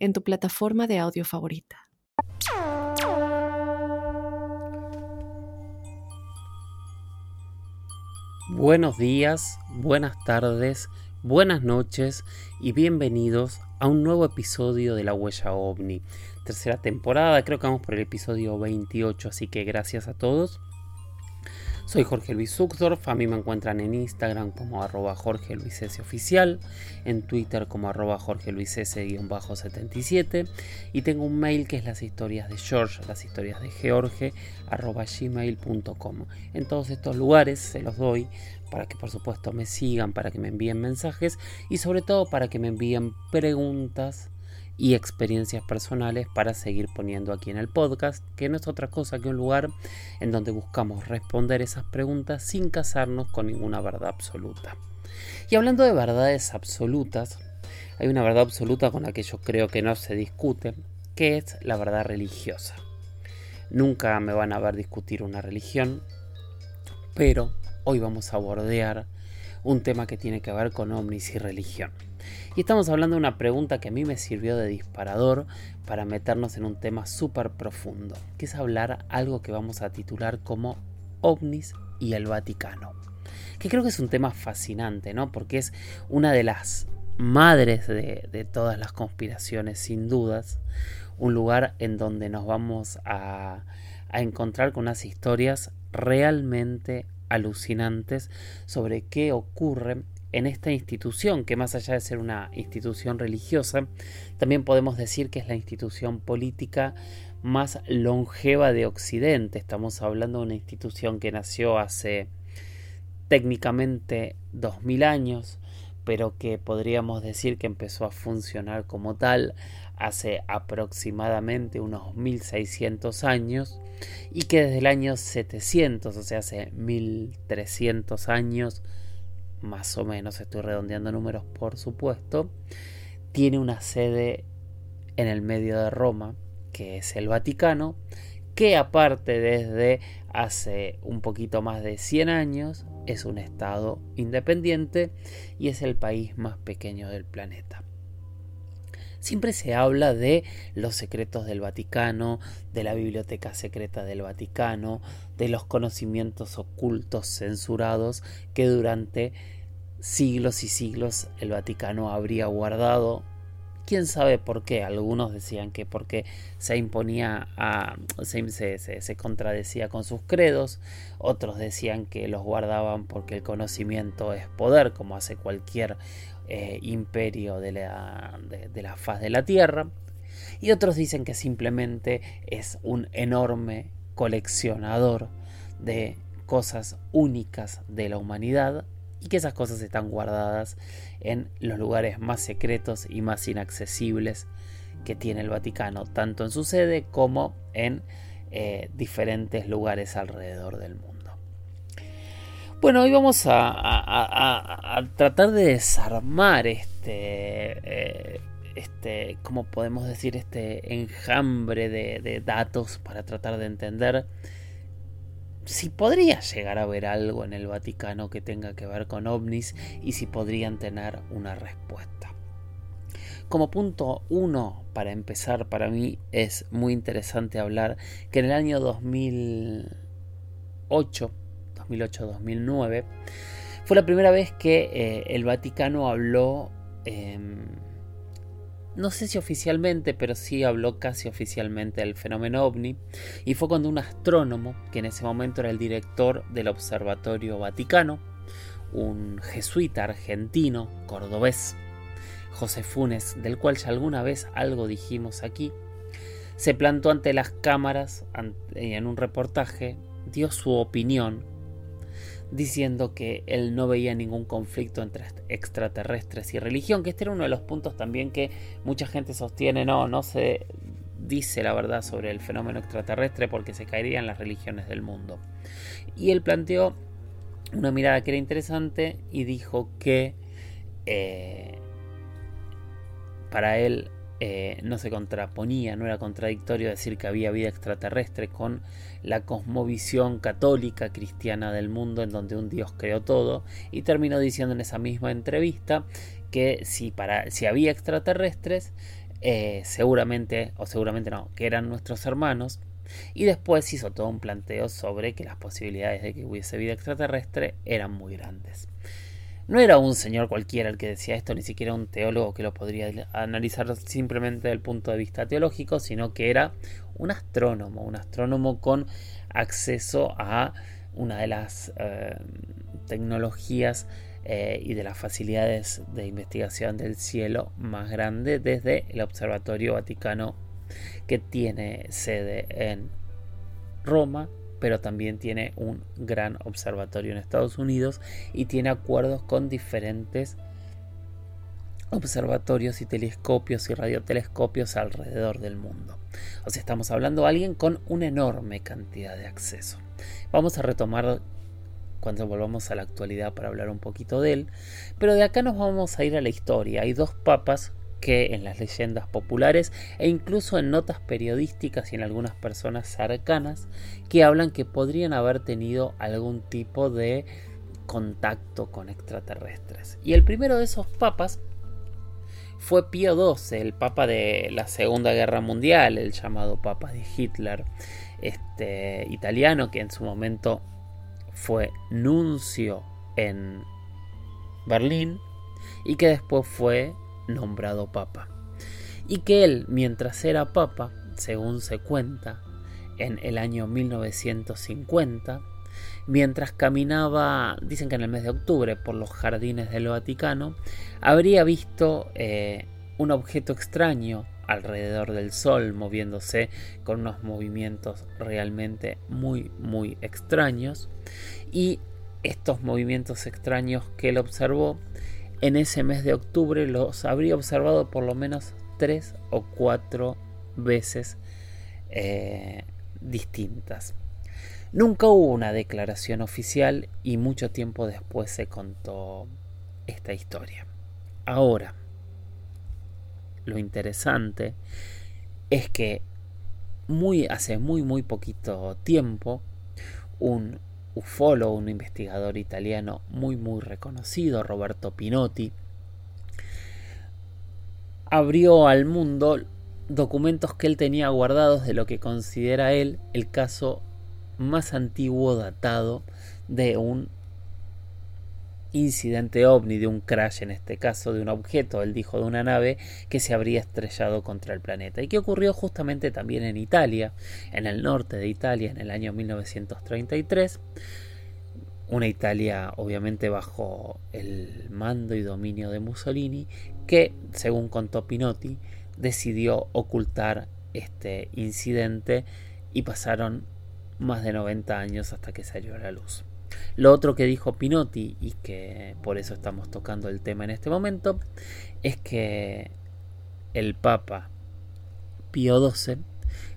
en tu plataforma de audio favorita. Buenos días, buenas tardes, buenas noches y bienvenidos a un nuevo episodio de La Huella OVNI. Tercera temporada, creo que vamos por el episodio 28, así que gracias a todos. Soy Jorge Luis Zuckdorf, a mí me encuentran en Instagram como arroba Jorge Luis S oficial, en Twitter como arroba Jorge Luis S-77 y tengo un mail que es las historias de George, las historias de George arroba gmail.com. En todos estos lugares se los doy para que por supuesto me sigan, para que me envíen mensajes y sobre todo para que me envíen preguntas y experiencias personales para seguir poniendo aquí en el podcast, que no es otra cosa que un lugar en donde buscamos responder esas preguntas sin casarnos con ninguna verdad absoluta. Y hablando de verdades absolutas, hay una verdad absoluta con la que yo creo que no se discute, que es la verdad religiosa. Nunca me van a ver discutir una religión, pero hoy vamos a bordear un tema que tiene que ver con ovnis y religión. Y estamos hablando de una pregunta que a mí me sirvió de disparador para meternos en un tema súper profundo, que es hablar algo que vamos a titular como ovnis y el Vaticano. Que creo que es un tema fascinante, ¿no? Porque es una de las madres de, de todas las conspiraciones, sin dudas. Un lugar en donde nos vamos a, a encontrar con unas historias realmente alucinantes sobre qué ocurre en esta institución, que más allá de ser una institución religiosa, también podemos decir que es la institución política más longeva de Occidente. Estamos hablando de una institución que nació hace técnicamente 2000 años, pero que podríamos decir que empezó a funcionar como tal hace aproximadamente unos 1600 años y que desde el año 700, o sea, hace 1300 años, más o menos, estoy redondeando números por supuesto, tiene una sede en el medio de Roma, que es el Vaticano, que aparte desde hace un poquito más de 100 años es un estado independiente y es el país más pequeño del planeta. Siempre se habla de los secretos del Vaticano, de la biblioteca secreta del Vaticano, de los conocimientos ocultos censurados que durante siglos y siglos el Vaticano habría guardado. Quién sabe por qué. Algunos decían que porque se imponía a. se, contradecía con sus credos. Otros decían que los guardaban porque el conocimiento es poder, como hace cualquier eh, imperio de la, de la faz de la Tierra. Y otros dicen que simplemente es un enorme coleccionador de cosas únicas de la humanidad y que esas cosas están guardadas en los lugares más secretos y más inaccesibles que tiene el Vaticano, tanto en su sede como en eh, diferentes lugares alrededor del mundo. Bueno, hoy vamos a, tratar de desarmar este, eh, este, ¿cómo podemos decir? Este enjambre de, datos para tratar de entender si podría llegar a haber algo en el Vaticano que tenga que ver con ovnis y si podrían tener una respuesta. Como punto uno, para empezar, para mí es muy interesante hablar que en el año 2008 2008-2009, fue la primera vez que eh, el Vaticano habló, em, no sé si oficialmente, pero sí habló casi oficialmente del fenómeno ovni, y fue cuando un astrónomo, que en ese momento era el director del Observatorio Vaticano, un jesuita argentino, cordobés, José Funes, del cual ya alguna vez algo dijimos aquí, se plantó ante las cámaras y en un reportaje dio su opinión diciendo que él no veía ningún conflicto entre extraterrestres y religión, que este era uno de los puntos también que mucha gente sostiene, no, no se dice la verdad sobre el fenómeno extraterrestre porque se caerían las religiones del mundo. Y él planteó una mirada que era interesante y dijo que eh, para él eh, no se contraponía, no era contradictorio decir que había vida extraterrestre con la cosmovisión católica cristiana del mundo en donde un Dios creó todo y terminó diciendo en esa misma entrevista que si, para, si había extraterrestres, eh, seguramente, o seguramente no, que eran nuestros hermanos, y después hizo todo un planteo sobre que las posibilidades de que hubiese vida extraterrestre eran muy grandes. No era un señor cualquiera el que decía esto, ni siquiera un teólogo que lo podría analizar simplemente desde el punto de vista teológico, sino que era un astrónomo, un astrónomo con acceso a una de las eh, tecnologías eh, y de las facilidades de investigación del cielo más grande desde el Observatorio Vaticano que tiene sede en Roma pero también tiene un gran observatorio en Estados Unidos y tiene acuerdos con diferentes observatorios y telescopios y radiotelescopios alrededor del mundo. O sea, estamos hablando de alguien con una enorme cantidad de acceso. Vamos a retomar cuando volvamos a la actualidad para hablar un poquito de él, pero de acá nos vamos a ir a la historia. Hay dos papas que en las leyendas populares e incluso en notas periodísticas y en algunas personas cercanas que hablan que podrían haber tenido algún tipo de contacto con extraterrestres. Y el primero de esos papas fue Pío XII, el papa de la Segunda Guerra Mundial, el llamado papa de Hitler, este italiano que en su momento fue nuncio en Berlín y que después fue nombrado papa. Y que él, mientras era papa, según se cuenta, en el año 1950, mientras caminaba, dicen que en el mes de octubre, por los jardines del Vaticano, habría visto eh, un objeto extraño alrededor del Sol, moviéndose con unos movimientos realmente muy, muy extraños. Y estos movimientos extraños que él observó en ese mes de octubre los habría observado por lo menos tres o cuatro veces eh, distintas. Nunca hubo una declaración oficial y mucho tiempo después se contó esta historia. Ahora, lo interesante es que muy, hace muy muy poquito tiempo un ufólogo, un investigador italiano muy muy reconocido, Roberto Pinotti, abrió al mundo documentos que él tenía guardados de lo que considera él el caso más antiguo datado de un incidente ovni, de un crash en este caso, de un objeto, él dijo de una nave que se habría estrellado contra el planeta y que ocurrió justamente también en Italia, en el norte de Italia en el año 1933. Una Italia obviamente bajo el mando y dominio de Mussolini, que, según contó Pinotti, decidió ocultar este incidente y pasaron más de 90 años hasta que salió a la luz. Lo otro que dijo Pinotti, y que por eso estamos tocando el tema en este momento, es que el Papa Pío XII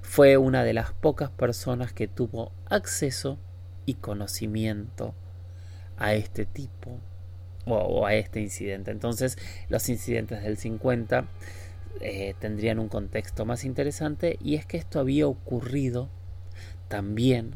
fue una de las pocas personas que tuvo acceso y conocimiento a este tipo o, a este incidente. Entonces los incidentes del 50 eh, tendrían un contexto más interesante y es que esto había ocurrido también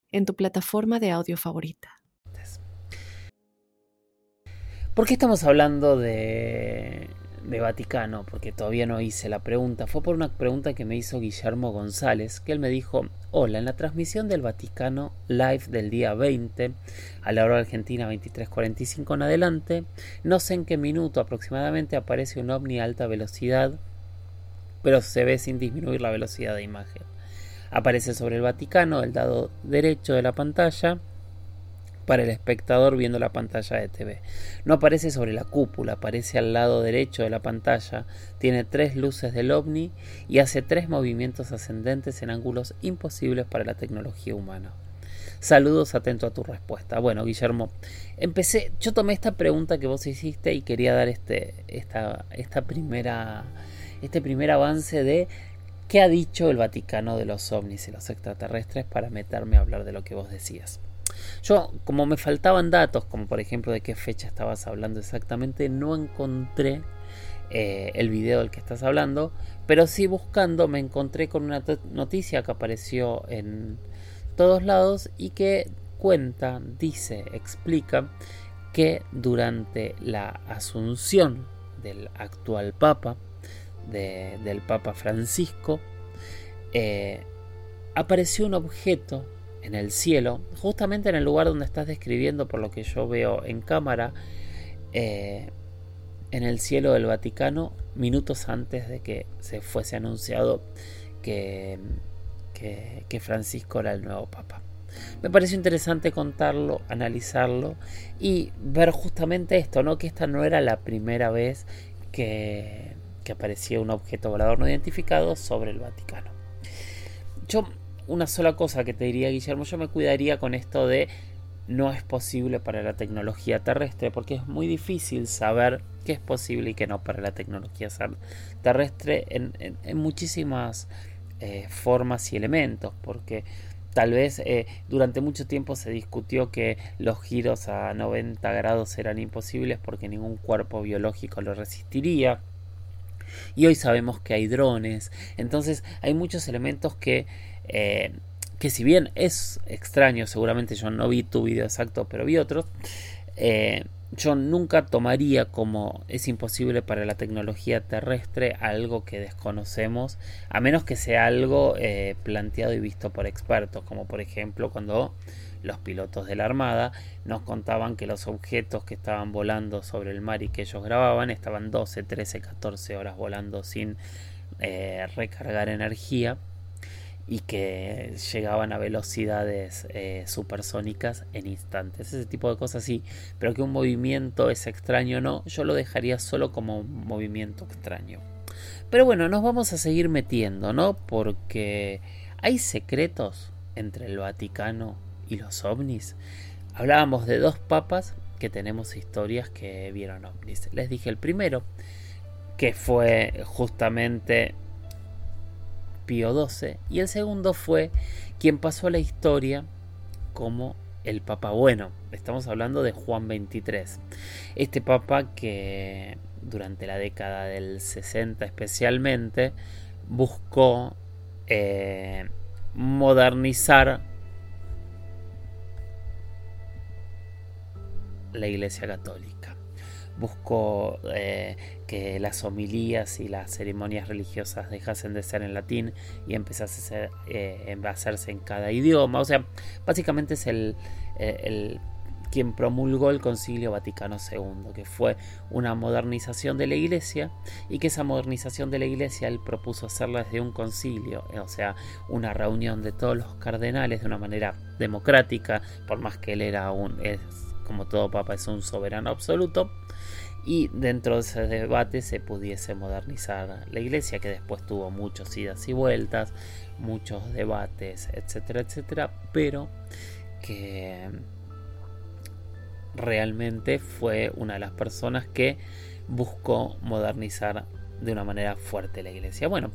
en tu plataforma de audio favorita. ¿Por qué estamos hablando de, Vaticano? Porque todavía no hice la pregunta. Fue por una pregunta que me hizo Guillermo González, que él me dijo, hola, en la transmisión del Vaticano Live del día 20, a la hora argentina 23.45 en adelante, no sé en qué minuto aproximadamente aparece un ovni a alta velocidad pero se ve sin disminuir la velocidad de imagen. Aparece sobre el Vaticano del lado derecho de la pantalla para el espectador viendo la pantalla de TV. No aparece sobre la cúpula, aparece al lado derecho de la pantalla, tiene tres luces del ovni y hace tres movimientos ascendentes en ángulos imposibles para la tecnología humana. Saludos, atento a tu respuesta. Bueno, Guillermo, empecé, yo tomé esta pregunta que vos hiciste y quería dar este, esta, esta primera, este primer avance de qué ha dicho el Vaticano de los ovnis y los extraterrestres para meterme a hablar de lo que vos decías. Yo, como me faltaban datos, como por ejemplo de qué fecha estabas hablando exactamente, no encontré eh, el video del que estás hablando, pero sí buscando me encontré con una noticia que apareció en, todos lados y que cuenta, dice, explica que durante la asunción del actual Papa, del Papa Francisco, eh, apareció un objeto en el cielo, justamente en el lugar donde estás describiendo, por lo que yo veo en cámara, eh, en el cielo del Vaticano, minutos antes de que se fuese anunciado que que, Francisco era el nuevo papa. Me pareció interesante contarlo, analizarlo y ver justamente esto, ¿no? Que esta no era la primera vez que, que aparecía un objeto volador no identificado sobre el Vaticano. Yo, una sola cosa que te diría, Guillermo, yo me cuidaría con esto de no es posible para la tecnología terrestre, porque es muy difícil saber qué es posible y qué no para la tecnología terrestre en, muchísimas eh, formas y elementos, porque tal vez eh, durante mucho tiempo se discutió que los giros a 90 grados eran imposibles porque ningún cuerpo biológico lo resistiría. Y hoy sabemos que hay drones, entonces hay muchos elementos que eh, que si bien es extraño, seguramente yo no vi tu video exacto, pero vi otros, yo nunca tomaría como es imposible para la tecnología terrestre algo que desconocemos, a menos que sea algo eh, planteado y visto por expertos, como por ejemplo cuando los pilotos de la Armada nos contaban que los objetos que estaban volando sobre el mar y que ellos grababan estaban 12, 13, 14 horas volando sin eh, recargar energía y que llegaban a velocidades eh, supersónicas en instantes. Ese tipo de cosas sí, pero que un movimiento es extraño o no, yo lo dejaría solo como un movimiento extraño. Pero bueno, nos vamos a seguir metiendo, ¿no? Porque hay secretos entre el Vaticano y los ovnis. Hablábamos de dos papas que tenemos historias que vieron ovnis. Les dije el primero, que fue justamente Pío XII, y el segundo fue quien pasó a la historia como el Papa Bueno. Estamos hablando de Juan XXIII. Este Papa que durante la década del 60 especialmente buscó eh, modernizar la Iglesia Católica buscó eh, que las homilías y las ceremonias religiosas dejasen de ser en latín y empezase a, eh, hacerse en cada idioma. O sea, básicamente es el, eh, quien promulgó el Concilio Vaticano II, que fue una modernización de la Iglesia y que esa modernización de la Iglesia él propuso hacerla desde un concilio, o sea, una reunión de todos los cardenales de una manera democrática, por más que él era un, como todo papa, es un soberano absoluto y dentro de ese debate se pudiese modernizar la iglesia que después tuvo muchos idas y vueltas, muchos debates, etcétera, etcétera, pero que realmente fue una de las personas que buscó modernizar de una manera fuerte la iglesia. Bueno,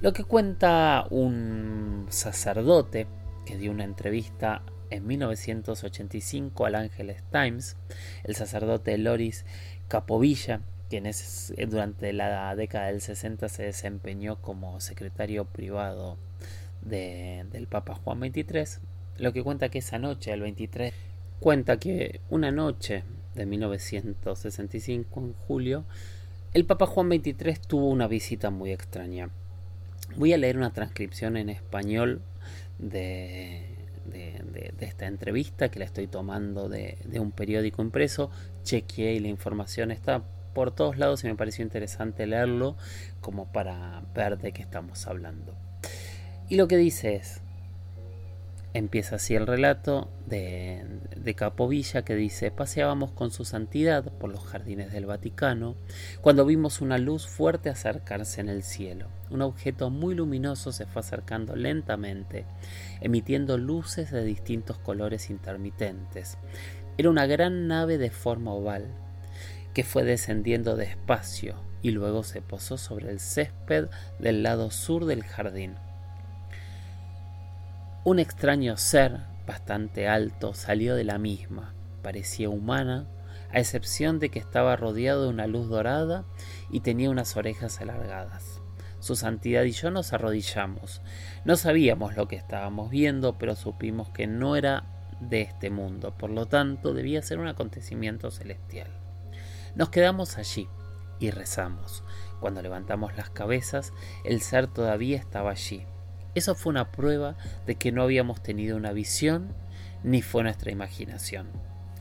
lo que cuenta un sacerdote que dio una entrevista en 1985 al Angeles Times, el sacerdote Loris Capovilla, quien es, eh, durante la década del 60 se desempeñó como secretario privado del Papa Juan XXIII, lo que cuenta que esa noche, el 23, cuenta que una noche de 1965, en julio, el Papa Juan XXIII tuvo una visita muy extraña. Voy a leer una transcripción en español de, de, esta entrevista que la estoy tomando de, un periódico impreso. Chequeé y la información está por todos lados y me pareció interesante leerlo como para ver de qué estamos hablando. Y lo que dice es, empieza así el relato de, de Capovilla que dice, paseábamos con su santidad por los jardines del Vaticano cuando vimos una luz fuerte acercarse en el cielo. Un objeto muy luminoso se fue acercando lentamente, emitiendo luces de distintos colores intermitentes. Era una gran nave de forma oval, que fue descendiendo despacio y luego se posó sobre el césped del lado sur del jardín. Un extraño ser, bastante alto, salió de la misma. Parecía humana, a excepción de que estaba rodeado de una luz dorada y tenía unas orejas alargadas. Su santidad y yo nos arrodillamos. No sabíamos lo que estábamos viendo, pero supimos que no era de este mundo, por lo tanto debía ser un acontecimiento celestial. Nos quedamos allí y rezamos. Cuando levantamos las cabezas, el ser todavía estaba allí, eso fue una prueba de que no habíamos tenido una visión ni fue nuestra imaginación.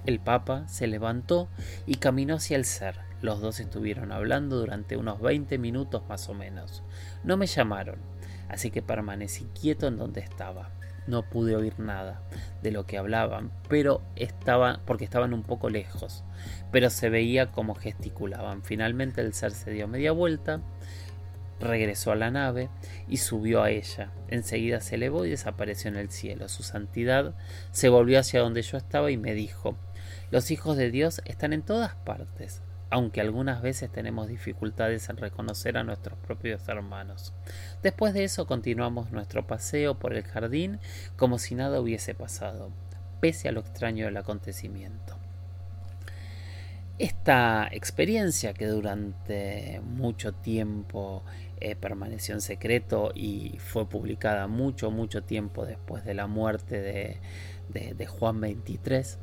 El Papa se levantó y caminó hacia el ser. Los dos estuvieron hablando durante unos 20 minutos más o menos. No me llamaron, así que permanecí quieto en donde estaba. No pude oír nada de lo que hablaban, pero estaba porque estaban un poco lejos, pero se veía como gesticulaban. Finalmente el ser se dio media vuelta, regresó a la nave y subió a ella. Enseguida se elevó y desapareció en el cielo. Su santidad se volvió hacia donde yo estaba y me dijo Los hijos de Dios están en todas partes, aunque algunas veces tenemos dificultades en reconocer a nuestros propios hermanos. Después de eso continuamos nuestro paseo por el jardín como si nada hubiese pasado, pese a lo extraño del acontecimiento. Esta experiencia que durante mucho tiempo eh, permaneció en secreto y fue publicada mucho, mucho tiempo después de la muerte de, Juan 23,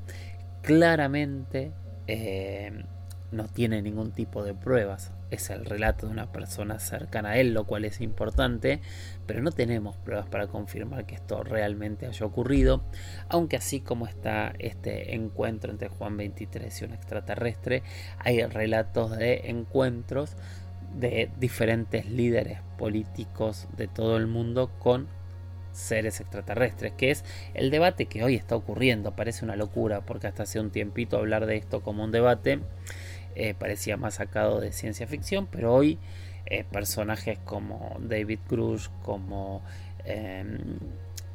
claramente eh, no tiene ningún tipo de pruebas. Es el relato de una persona cercana a él, lo cual es importante, pero no tenemos pruebas para confirmar que esto realmente haya ocurrido, aunque así como está este encuentro entre Juan 23 y un extraterrestre, hay relatos de encuentros de diferentes líderes políticos de todo el mundo con seres extraterrestres, que es el debate que hoy está ocurriendo. Parece una locura, porque hasta hace un tiempito hablar de esto como un debate eh, parecía más sacado de ciencia ficción, pero hoy eh, personajes como David Cruz, como em,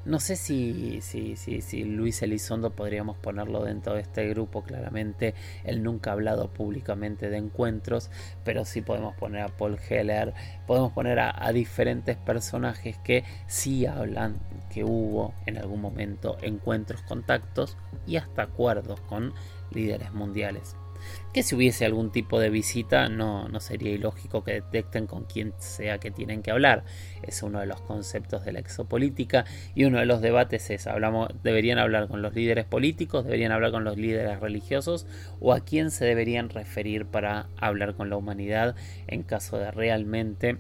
no sé si, si, si, si, Luis Elizondo podríamos ponerlo dentro de este grupo, claramente. Él nunca ha hablado públicamente de encuentros, pero sí podemos poner a Paul Heller, podemos poner a, a diferentes personajes que sí hablan que hubo en algún momento encuentros, contactos y hasta acuerdos con líderes mundiales que si hubiese algún tipo de visita no, no sería ilógico que detecten con quién sea que tienen que hablar. Es uno de los conceptos de la exopolítica y uno de los debates es, hablamos, deberían hablar con los líderes políticos, deberían hablar con los líderes religiosos o a quién se deberían referir para hablar con la humanidad en caso de realmente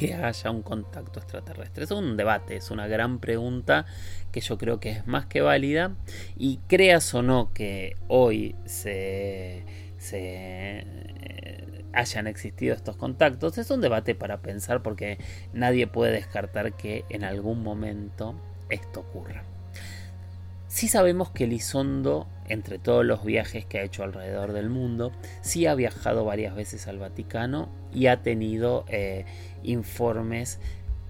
que haya un contacto extraterrestre. Es un debate, es una gran pregunta que yo creo que es más que válida y creas o no que hoy se, eh, hayan existido estos contactos, es un debate para pensar porque nadie puede descartar que en algún momento esto ocurra. Sí sabemos que Elizondo, entre todos los viajes que ha hecho alrededor del mundo, sí ha viajado varias veces al Vaticano y ha tenido eh, informes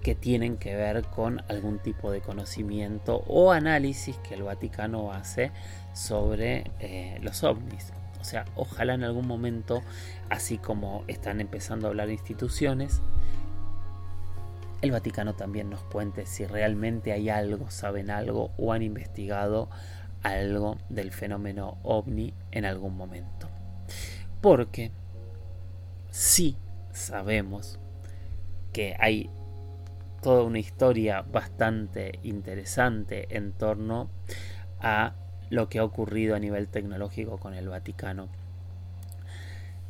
que tienen que ver con algún tipo de conocimiento o análisis que el Vaticano hace sobre eh, los ovnis. O sea, ojalá en algún momento, así como están empezando a hablar instituciones, el Vaticano también nos cuente si realmente hay algo, saben algo o han investigado algo del fenómeno ovni en algún momento. Porque sí sabemos que hay toda una historia bastante interesante en torno a lo que ha ocurrido a nivel tecnológico con el Vaticano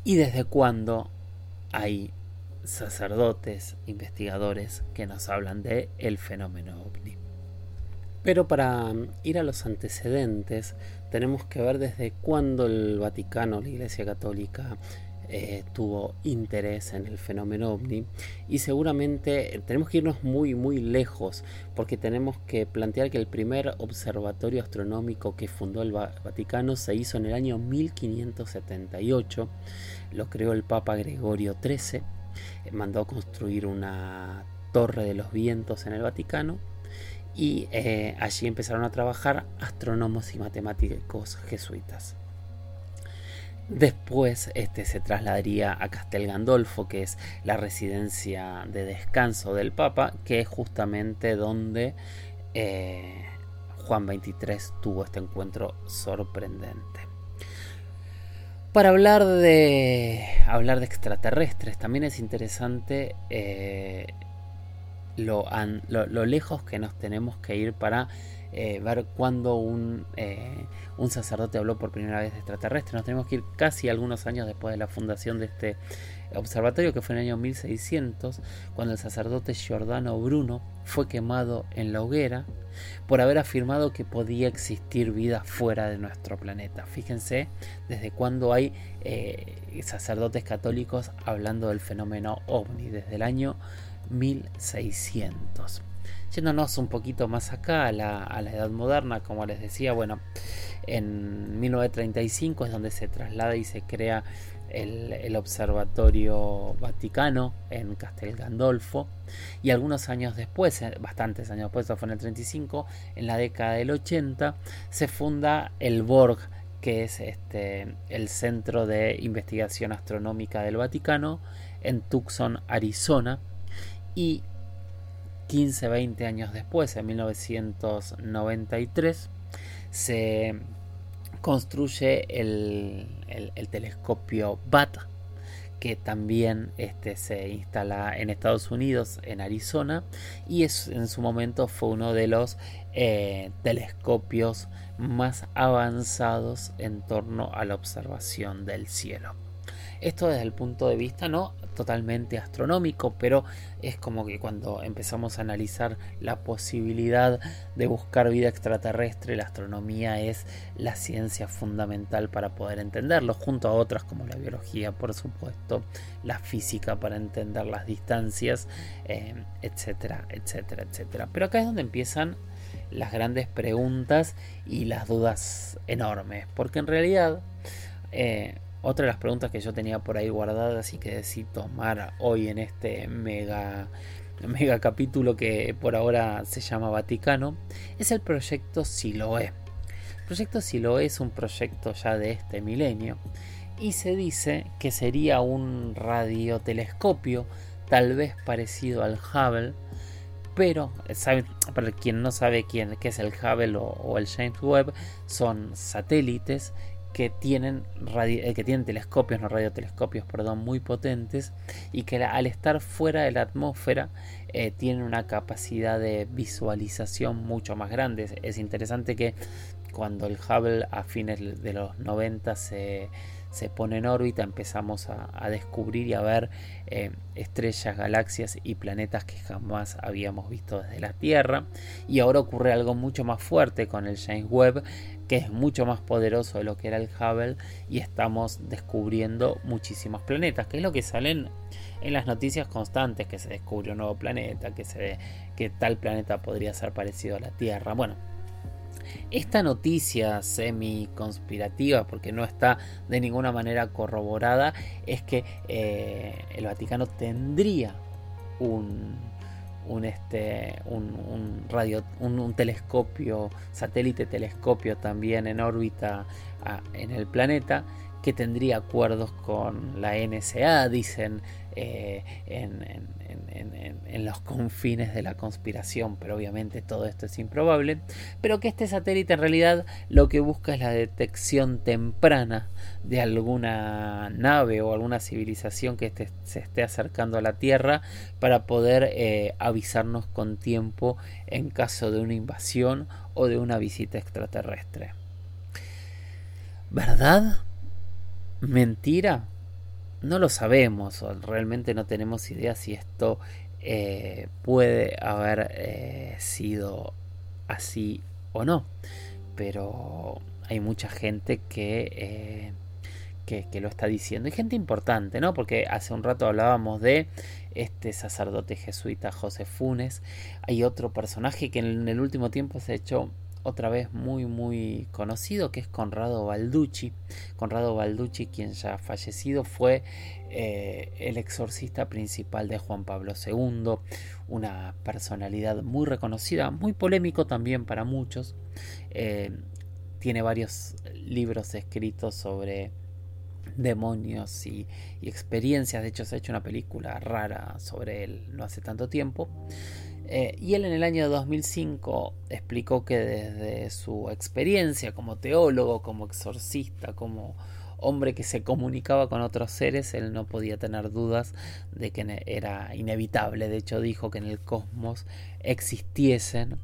y desde cuándo hay sacerdotes, investigadores que nos hablan de el fenómeno ovni. Pero para ir a los antecedentes tenemos que ver desde cuándo el Vaticano, la Iglesia Católica, eh, tuvo interés en el fenómeno ovni y seguramente tenemos que irnos muy muy lejos porque tenemos que plantear que el primer observatorio astronómico que fundó el Vaticano se hizo en el año 1578, lo creó el Papa Gregorio XIII, mandó construir una torre de los vientos en el Vaticano y eh, allí empezaron a trabajar astrónomos y matemáticos jesuitas. Después este, se trasladaría a Castel Gandolfo, que es la residencia de descanso del Papa, que es justamente donde eh, Juan XXIII tuvo este encuentro sorprendente. Para hablar de, hablar de extraterrestres, también es interesante eh, lo, lejos que nos tenemos que ir para eh, ver cuándo un, un, sacerdote habló por primera vez de extraterrestre. Nos tenemos que ir casi algunos años después de la fundación de este observatorio, que fue en el año 1600, cuando el sacerdote Giordano Bruno fue quemado en la hoguera por haber afirmado que podía existir vida fuera de nuestro planeta. Fíjense desde cuándo hay eh, sacerdotes católicos hablando del fenómeno ovni, desde el año 1600. Yéndonos un poquito más acá a la, edad moderna, como les decía, bueno, en 1935 es donde se traslada y se crea el, Observatorio Vaticano en Castel Gandolfo. Y algunos años después, eh, bastantes años después, fue en el 35, en la década del 80, se funda el Borg, que es este, el Centro de Investigación Astronómica del Vaticano en Tucson, Arizona, y 15, 20 años después, en 1993, se construye el, telescopio BAT, que también este, se instala en Estados Unidos, en Arizona, y es, en su momento fue uno de los eh, telescopios más avanzados en torno a la observación del cielo. Esto desde el punto de vista no totalmente astronómico, pero es como que cuando empezamos a analizar la posibilidad de buscar vida extraterrestre, la astronomía es la ciencia fundamental para poder entenderlo, junto a otras como la biología, por supuesto, la física para entender las distancias, eh, etcétera, etcétera, etcétera. Pero acá es donde empiezan las grandes preguntas y las dudas enormes, porque en realidad eh, otra de las preguntas que yo tenía por ahí guardadas y que decidí tomar hoy en este mega, mega capítulo que por ahora se llama Vaticano es el proyecto Siloé. El proyecto Siloé es un proyecto ya de este milenio y se dice que sería un radiotelescopio tal vez parecido al Hubble pero para quien no sabe quién qué es el Hubble o, el James Webb son satélites que tienen, eh, que tienen telescopios, no radiotelescopios, perdón, muy potentes y que al estar fuera de la atmósfera eh, tienen una capacidad de visualización mucho más grande. Es interesante que cuando el Hubble a fines de los 90 se, se pone en órbita, empezamos a, descubrir y a ver eh, estrellas, galaxias y planetas que jamás habíamos visto desde la Tierra. Y ahora ocurre algo mucho más fuerte con el James Webb, que es mucho más poderoso de lo que era el Hubble y estamos descubriendo muchísimos planetas, que es lo que salen en las noticias constantes, que se descubre un nuevo planeta, que, se, que tal planeta podría ser parecido a la Tierra. Bueno, esta noticia semi conspirativa, porque no está de ninguna manera corroborada, es que eh, el Vaticano tendría un un, este, un, radio, un, telescopio, satélite telescopio también en órbita ah, en el planeta que tendría acuerdos con la NSA, dicen eh, en, los confines de la conspiración, pero obviamente todo esto es improbable, pero que este satélite en realidad lo que busca es la detección temprana de alguna nave o alguna civilización que se esté acercando a la Tierra para poder eh, avisarnos con tiempo en caso de una invasión o de una visita extraterrestre. ¿Verdad? ¿Mentira? No lo sabemos, o realmente no tenemos idea si esto eh, puede haber eh, sido así o no. Pero hay mucha gente que, eh, que, lo está diciendo. Y gente importante, ¿no? Porque hace un rato hablábamos de este sacerdote jesuita José Funes. Hay otro personaje que en el último tiempo se ha hecho otra vez muy muy conocido que es Conrado Balducci. Conrado Balducci, quien ya fallecido, fue eh, el exorcista principal de Juan Pablo II, una personalidad muy reconocida, muy polémico también para muchos. Eh, tiene varios libros escritos sobre demonios y, experiencias. De hecho, se ha hecho una película rara sobre él no hace tanto tiempo. Eh, y él en el año 2005 explicó que desde su experiencia como teólogo, como exorcista, como hombre que se comunicaba con otros seres, él no podía tener dudas de que era inevitable. De hecho, dijo que en el cosmos existiesen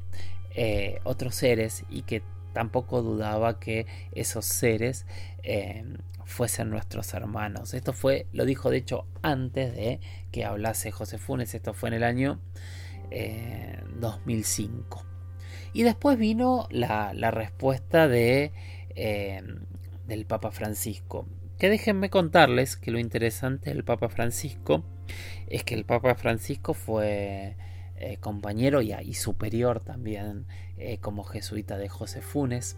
eh, otros seres y que tampoco dudaba que esos seres eh, fuesen nuestros hermanos. Esto fue, lo dijo de hecho antes de que hablase José Funes, esto fue en el año 2005. Eh, y después vino la, respuesta de, eh, del Papa Francisco. Que déjenme contarles que lo interesante del Papa Francisco es que el Papa Francisco fue compañero y, y, superior también eh, como jesuita de José Funes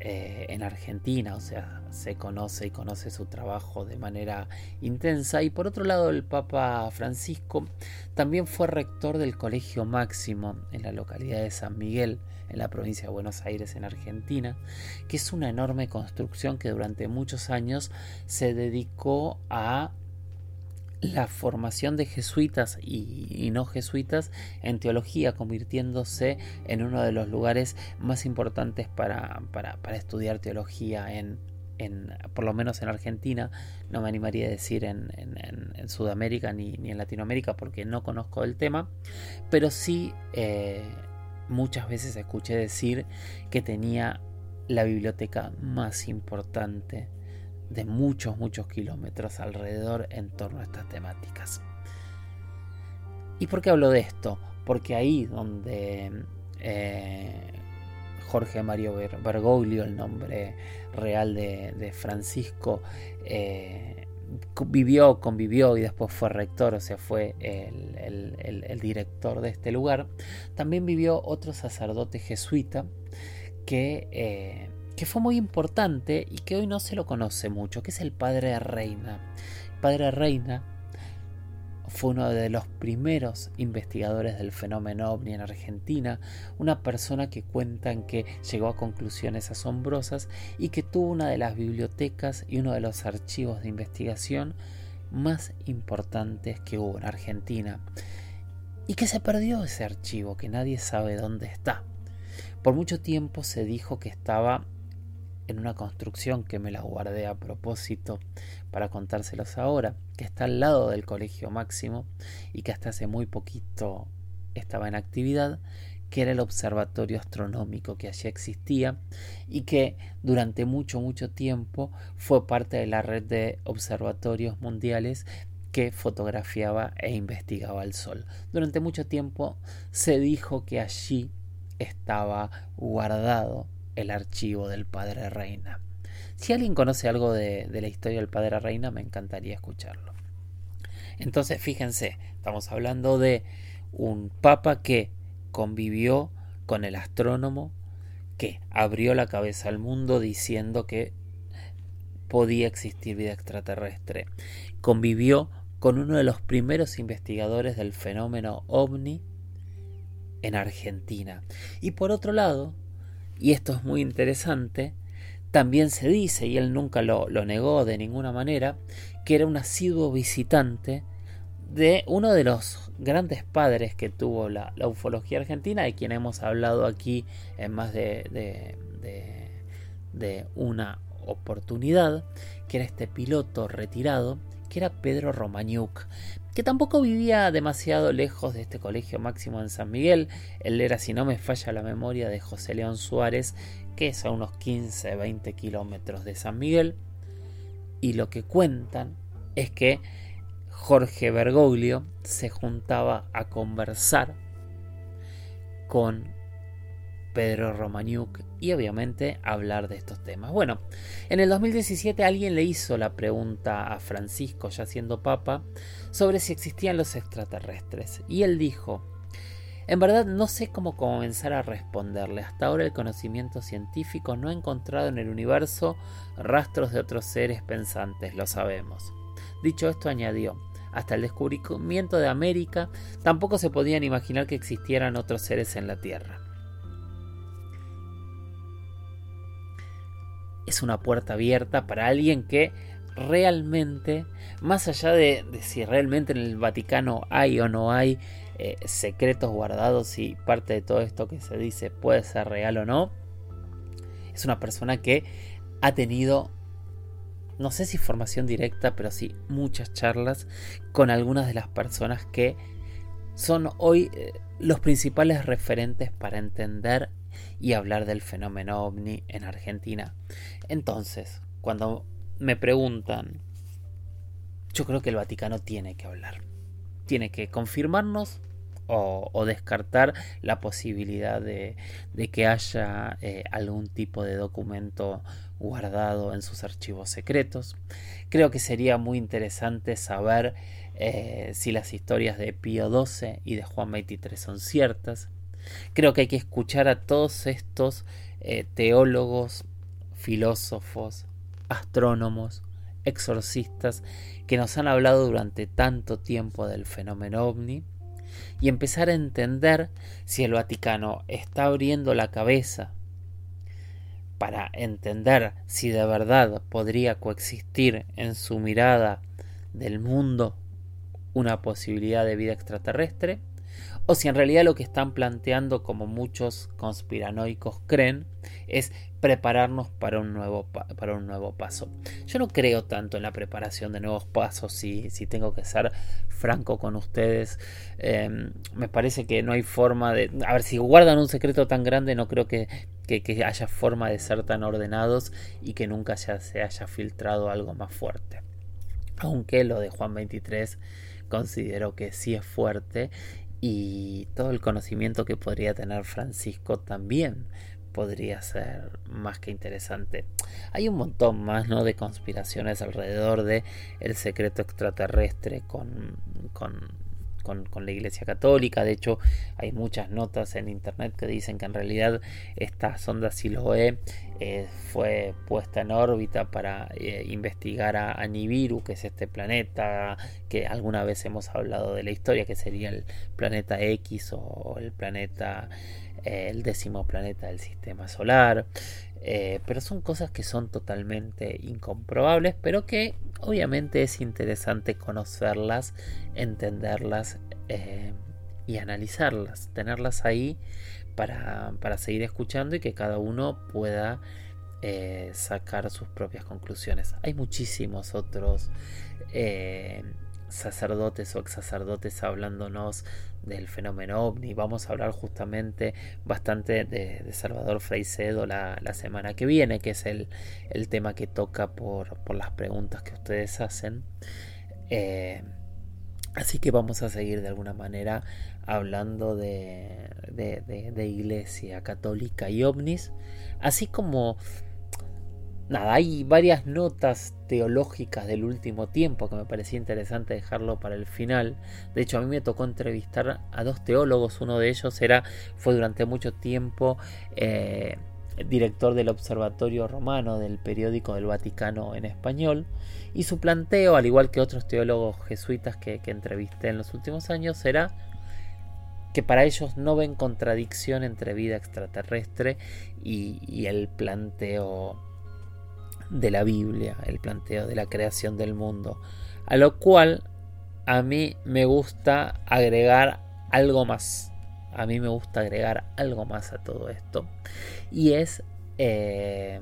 eh, en Argentina, o sea, se conoce y conoce su trabajo de manera intensa. Y por otro lado, el Papa Francisco también fue rector del Colegio Máximo en la localidad de San Miguel, en la provincia de Buenos Aires, en Argentina, que es una enorme construcción que durante muchos años se dedicó a la formación de jesuitas y, no jesuitas en teología, convirtiéndose en uno de los lugares más importantes para, estudiar teología en, por lo menos en Argentina, no me animaría a decir en, Sudamérica ni, en Latinoamérica porque no conozco el tema, pero sí eh, muchas veces escuché decir que tenía la biblioteca más importante de muchos, muchos kilómetros alrededor en torno a estas temáticas. ¿Y por qué hablo de esto? Porque ahí donde eh, Jorge Mario Bergoglio, el nombre real de, Francisco, eh, vivió, convivió y después fue rector, o sea, fue el, director de este lugar, también vivió otro sacerdote jesuita que eh, que fue muy importante y que hoy no se lo conoce mucho, que es el Padre Reina. padre Reina fue uno de los primeros investigadores del fenómeno ovni en Argentina, una persona que cuentan que llegó a conclusiones asombrosas y que tuvo una de las bibliotecas y uno de los archivos de investigación más importantes que hubo en Argentina. Y que se perdió ese archivo, que nadie sabe dónde está. Por mucho tiempo se dijo que estaba en una construcción que me la guardé a propósito para contárselos ahora, que está al lado del Colegio Máximo y que hasta hace muy poquito estaba en actividad, que era el observatorio astronómico que allí existía y que durante mucho, mucho tiempo fue parte de la red de observatorios mundiales que fotografiaba e investigaba el Sol. Durante mucho tiempo se dijo que allí estaba guardado el archivo del Padre Reina. Si alguien conoce algo de, la historia del Padre Reina, me encantaría escucharlo. Entonces, fíjense, estamos hablando de un papa que convivió con el astrónomo, que abrió la cabeza al mundo diciendo que podía existir vida extraterrestre. Convivió con uno de los primeros investigadores del fenómeno ovni en Argentina. Y por otro lado, y esto es muy interesante, también se dice, y él nunca lo, negó de ninguna manera, que era un asiduo visitante de uno de los grandes padres que tuvo la, ufología argentina, de quien hemos hablado aquí en más de, de, una oportunidad, que era este piloto retirado, que era Pedro Romagnuk que tampoco vivía demasiado lejos de este colegio máximo en San Miguel. Él era, si no me falla la memoria, de José León Suárez, que es a unos 15-20 kilómetros de San Miguel. Y lo que cuentan es que Jorge Bergoglio se juntaba a conversar con Pedro Romaniuk y obviamente hablar de estos temas. Bueno, en el 2017 alguien le hizo la pregunta a Francisco, ya siendo papa, sobre si existían los extraterrestres y él dijo, en verdad no sé cómo comenzar a responderle. Hasta ahora el conocimiento científico no ha encontrado en el universo rastros de otros seres pensantes, lo sabemos. Dicho esto añadió, hasta el descubrimiento de América tampoco se podían imaginar que existieran otros seres en la Tierra. Es una puerta abierta para alguien que realmente, más allá de, si realmente en el Vaticano hay o no hay eh, secretos guardados y parte de todo esto que se dice puede ser real o no, es una persona que ha tenido, no sé si formación directa, pero sí muchas charlas con algunas de las personas que son hoy eh, los principales referentes para entender y hablar del fenómeno ovni en Argentina. Entonces, cuando me preguntan, yo creo que el Vaticano tiene que hablar. Tiene que confirmarnos o, descartar la posibilidad de, que haya eh, algún tipo de documento guardado en sus archivos secretos. Creo que sería muy interesante saber eh, si las historias de Pío XII y de Juan XXIII son ciertas. Creo que hay que escuchar a todos estos eh, teólogos, filósofos, astrónomos, exorcistas que nos han hablado durante tanto tiempo del fenómeno ovni y empezar a entender si el Vaticano está abriendo la cabeza para entender si de verdad podría coexistir en su mirada del mundo una posibilidad de vida extraterrestre, o si en realidad lo que están planteando, como muchos conspiranoicos creen, es prepararnos para un nuevo, para un nuevo paso. Yo no creo tanto en la preparación de nuevos pasos, si, si tengo que ser franco con ustedes. Em, me parece que no hay forma de... A ver, si guardan un secreto tan grande, no creo que, que, haya forma de ser tan ordenados y que nunca ya se haya filtrado algo más fuerte. Aunque lo de Juan 23 considero que sí es fuerte y todo el conocimiento que podría tener Francisco también podría ser más que interesante. Hay un montón más ¿no? de conspiraciones alrededor de el secreto extraterrestre con, con, con, la Iglesia Católica. De hecho, hay muchas notas en internet que dicen que en realidad esta sonda Siloe eh, fue puesta en órbita para eh, investigar a, a, Nibiru, que es este planeta que alguna vez hemos hablado de la historia, que sería el planeta X o el planeta el décimo planeta del sistema solar. Eh, pero son cosas que son totalmente incomprobables, pero que obviamente es interesante conocerlas, entenderlas eh, y analizarlas, tenerlas ahí para, seguir escuchando y que cada uno pueda eh, sacar sus propias conclusiones. Hay muchísimos otros sacerdotes o ex sacerdotes hablándonos del fenómeno ovni. Vamos a hablar justamente bastante de, Salvador Freicedo la, la, semana que viene, que es el, tema que toca por, las preguntas que ustedes hacen. Eh, así que vamos a seguir de alguna manera hablando de, de iglesia católica y ovnis, así como nada, hay varias notas teológicas del último tiempo que me parecía interesante dejarlo para el final. De hecho, a mí me tocó entrevistar a dos teólogos. Uno de ellos era, fue durante mucho tiempo eh, director del Observatorio Romano del periódico del Vaticano en español. Y su planteo, al igual que otros teólogos jesuitas que, entrevisté en los últimos años, era que para ellos no ven contradicción entre vida extraterrestre y el planteo de la Biblia, el planteo de la creación del mundo. A lo cual a mí me gusta agregar algo más. A mí me gusta agregar algo más a todo esto. Y es... Eh,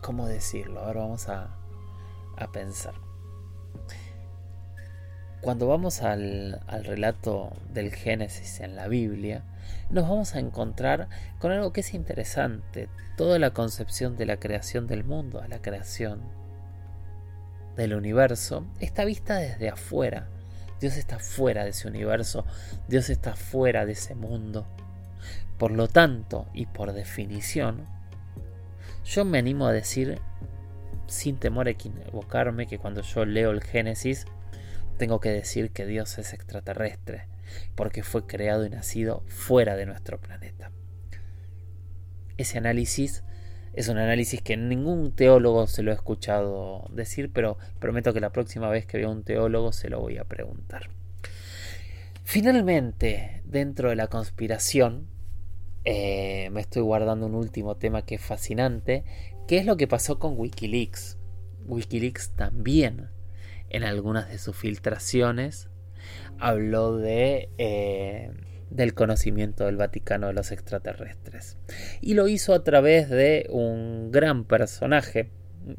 ¿Cómo decirlo? Ahora vamos a, a pensar. Cuando vamos al, al relato del Génesis en la Biblia, nos vamos a encontrar con algo que es interesante, toda la concepción de la creación del mundo, la creación del universo, está vista desde afuera. Dios está fuera de ese universo, Dios está fuera de ese mundo. Por lo tanto, y por definición, yo me animo a decir, sin temor a equivocarme, que cuando yo leo el Génesis, tengo que decir que Dios es extraterrestre, porque fue creado y nacido fuera de nuestro planeta. Ese análisis es un análisis que ningún teólogo se lo ha escuchado decir, pero prometo que la próxima vez que vea un teólogo se lo voy a preguntar. Finalmente, dentro de la conspiración, eh, me estoy guardando un último tema que es fascinante, que es lo que pasó con Wikileaks. Wikileaks también, en algunas de sus filtraciones, habló de, eh, del conocimiento del Vaticano de los extraterrestres. Y lo hizo a través de un gran personaje,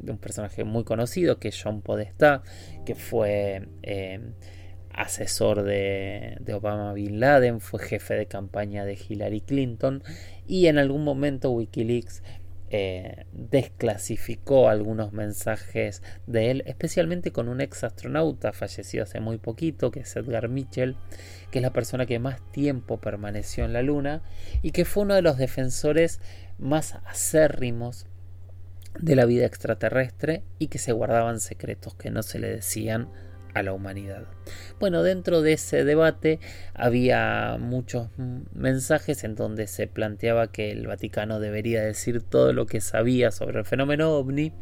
un personaje muy conocido, que es John Podestá, que fue... Eh, asesor de, Obama Bin Laden, fue jefe de campaña de Hillary Clinton y en algún momento Wikileaks eh, desclasificó algunos mensajes de él, especialmente con un ex astronauta fallecido hace muy poquito, que es Edgar Mitchell, que es la persona que más tiempo permaneció en la Luna y que fue uno de los defensores más acérrimos de la vida extraterrestre y que se guardaban secretos que no se le decían a la humanidad. Bueno, dentro de ese debate había muchos mensajes en donde se planteaba que el Vaticano debería decir todo lo que sabía sobre el fenómeno ovni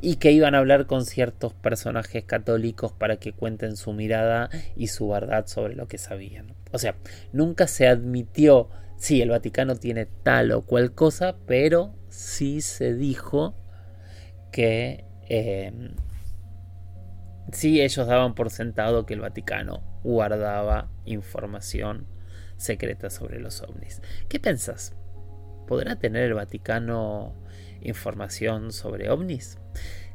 y que iban a hablar con ciertos personajes católicos para que cuenten su mirada y su verdad sobre lo que sabían. O sea, nunca se admitió si el Vaticano tiene tal o cual cosa, pero sí se dijo que eh, Sí, ellos daban por sentado que el Vaticano guardaba información secreta sobre los ovnis. ¿Qué pensás? ¿Podrá tener el Vaticano información sobre ovnis?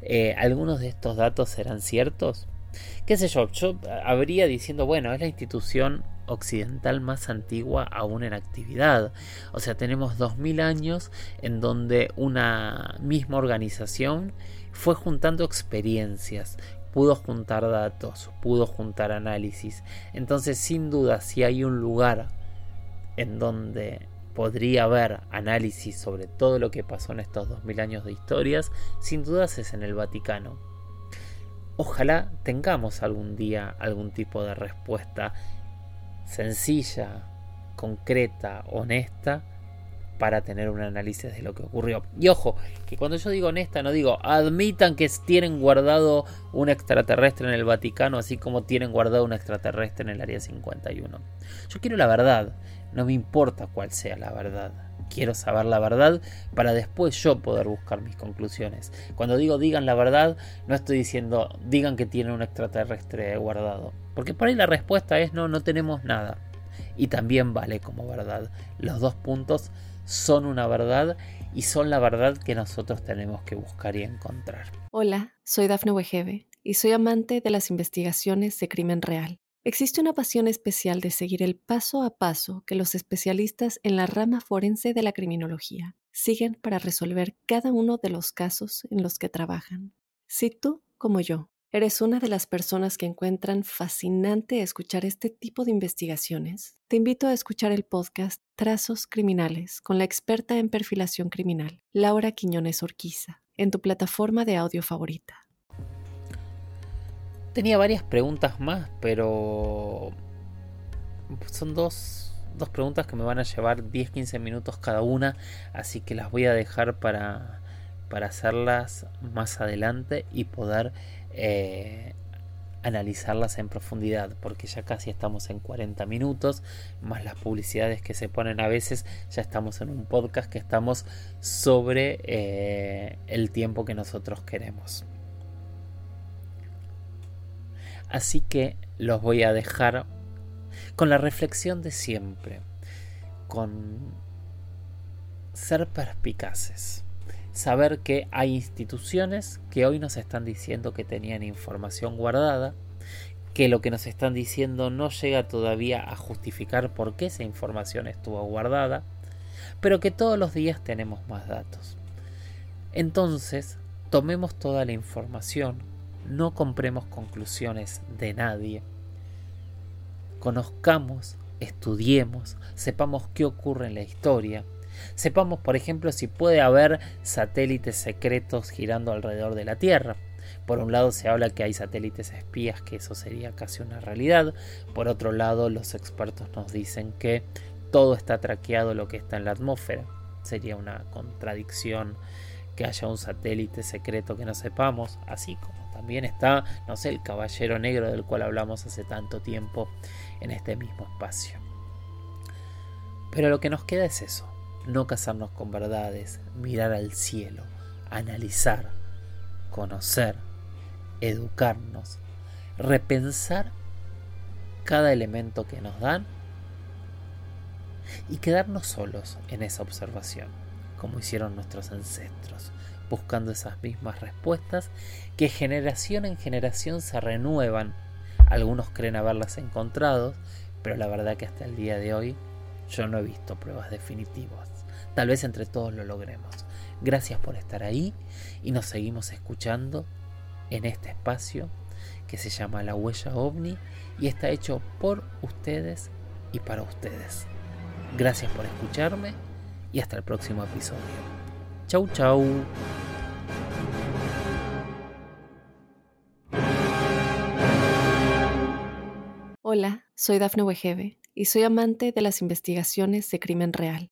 Eh, ¿Algunos de estos datos serán ciertos? ¿Qué sé yo? Yo habría diciendo, bueno, es la institución occidental más antigua aún en actividad. O sea, tenemos 2000 años en donde una misma organización fue juntando experiencias, pudo juntar datos, pudo juntar análisis. Entonces, sin duda, si hay un lugar en donde podría haber análisis sobre todo lo que pasó en estos 2000 años de historias, sin dudas es en el Vaticano. Ojalá tengamos algún día algún tipo de respuesta sencilla, concreta, honesta para tener un análisis de lo que ocurrió. Y ojo, que cuando yo digo honesta no digo admitan que tienen guardado un extraterrestre en el Vaticano así como tienen guardado un extraterrestre en el Área 51. Yo quiero la verdad, no me importa cuál sea la verdad. Quiero saber la verdad para después yo poder buscar mis conclusiones. Cuando digo digan la verdad, no estoy diciendo digan que tienen un extraterrestre guardado. Porque por ahí la respuesta es no, no tenemos nada. Y también vale como verdad. Los dos puntos son una verdad y son la verdad que nosotros tenemos que buscar y encontrar. Hola, soy Dafne Wegebe y soy amante de las investigaciones de crimen real. Existe una pasión especial de seguir el paso a paso que los especialistas en la rama forense de la criminología siguen para resolver cada uno de los casos en los que trabajan. Si tú, como yo, ¿Eres una de las personas que encuentran fascinante escuchar este tipo de investigaciones? Te invito a escuchar el podcast Trazos Criminales con la experta en perfilación criminal, Laura Quiñones Orquiza, en tu plataforma de audio favorita. Tenía varias preguntas más, pero son dos, dos preguntas que me van a llevar 10-15 minutos cada una, así que las voy a dejar para, para hacerlas más adelante y poder eh, analizarlas en profundidad, porque ya casi estamos en 40 minutos, más las publicidades que se ponen a veces, ya estamos en un podcast que estamos sobre eh, el tiempo que nosotros queremos. Así que los voy a dejar con la reflexión de siempre, con ser perspicaces saber que hay instituciones que hoy nos están diciendo que tenían información guardada, que lo que nos están diciendo no llega todavía a justificar por qué esa información estuvo guardada, pero que todos los días tenemos más datos. Entonces, tomemos toda la información, no compremos conclusiones de nadie, conozcamos estudiemos, sepamos qué ocurre en la historia, sepamos, por ejemplo, si puede haber satélites secretos girando alrededor de la Tierra. Por un lado se habla que hay satélites espías, que eso sería casi una realidad. Por otro lado, los expertos nos dicen que todo está traqueado lo que está en la atmósfera. Sería una contradicción que haya un satélite secreto que no sepamos, así como también está, no sé, el caballero negro del cual hablamos hace tanto tiempo en este mismo espacio. Pero lo que nos queda es eso, no casarnos con verdades, mirar al cielo, analizar, conocer, educarnos, repensar cada elemento que nos dan y quedarnos solos en esa observación, como hicieron nuestros ancestros, buscando esas mismas respuestas que generación en generación se renuevan. Algunos creen haberlas encontrado, pero la verdad que hasta el día de hoy yo no he visto pruebas definitivas. Tal vez entre todos lo logremos. Gracias por estar ahí y nos seguimos escuchando en este espacio que se llama La Huella OVNI y está hecho por ustedes y para ustedes. Gracias por escucharme y hasta el próximo episodio. Chau chau. Hola, soy Dafne Wegebe y soy amante de las investigaciones de crimen real.